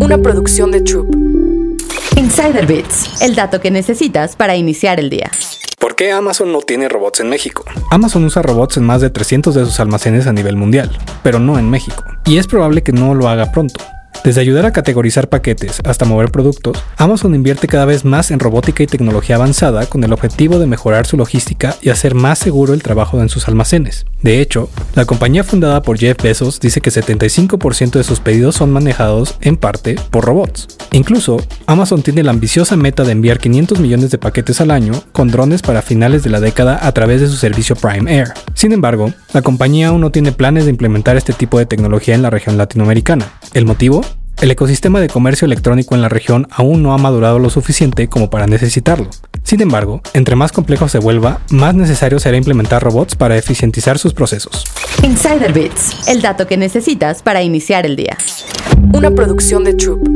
una producción de Troop. Insider Bits, el dato que necesitas para iniciar el día. ¿Por qué Amazon no tiene robots en México? Amazon usa robots en más de 300 de sus almacenes a nivel mundial, pero no en México. Y es probable que no lo haga pronto. Desde ayudar a categorizar paquetes hasta mover productos, Amazon invierte cada vez más en robótica y tecnología avanzada con el objetivo de mejorar su logística y hacer más seguro el trabajo en sus almacenes. De hecho, la compañía fundada por Jeff Bezos dice que 75% de sus pedidos son manejados en parte por robots. Incluso, Amazon tiene la ambiciosa meta de enviar 500 millones de paquetes al año con drones para finales de la década a través de su servicio Prime Air. Sin embargo, la compañía aún no tiene planes de implementar este tipo de tecnología en la región latinoamericana. ¿El motivo? El ecosistema de comercio electrónico en la región aún no ha madurado lo suficiente como para necesitarlo. Sin embargo, entre más complejo se vuelva, más necesario será implementar robots para eficientizar sus procesos. Insider Bits, el dato que necesitas para iniciar el día. Una producción de Troop.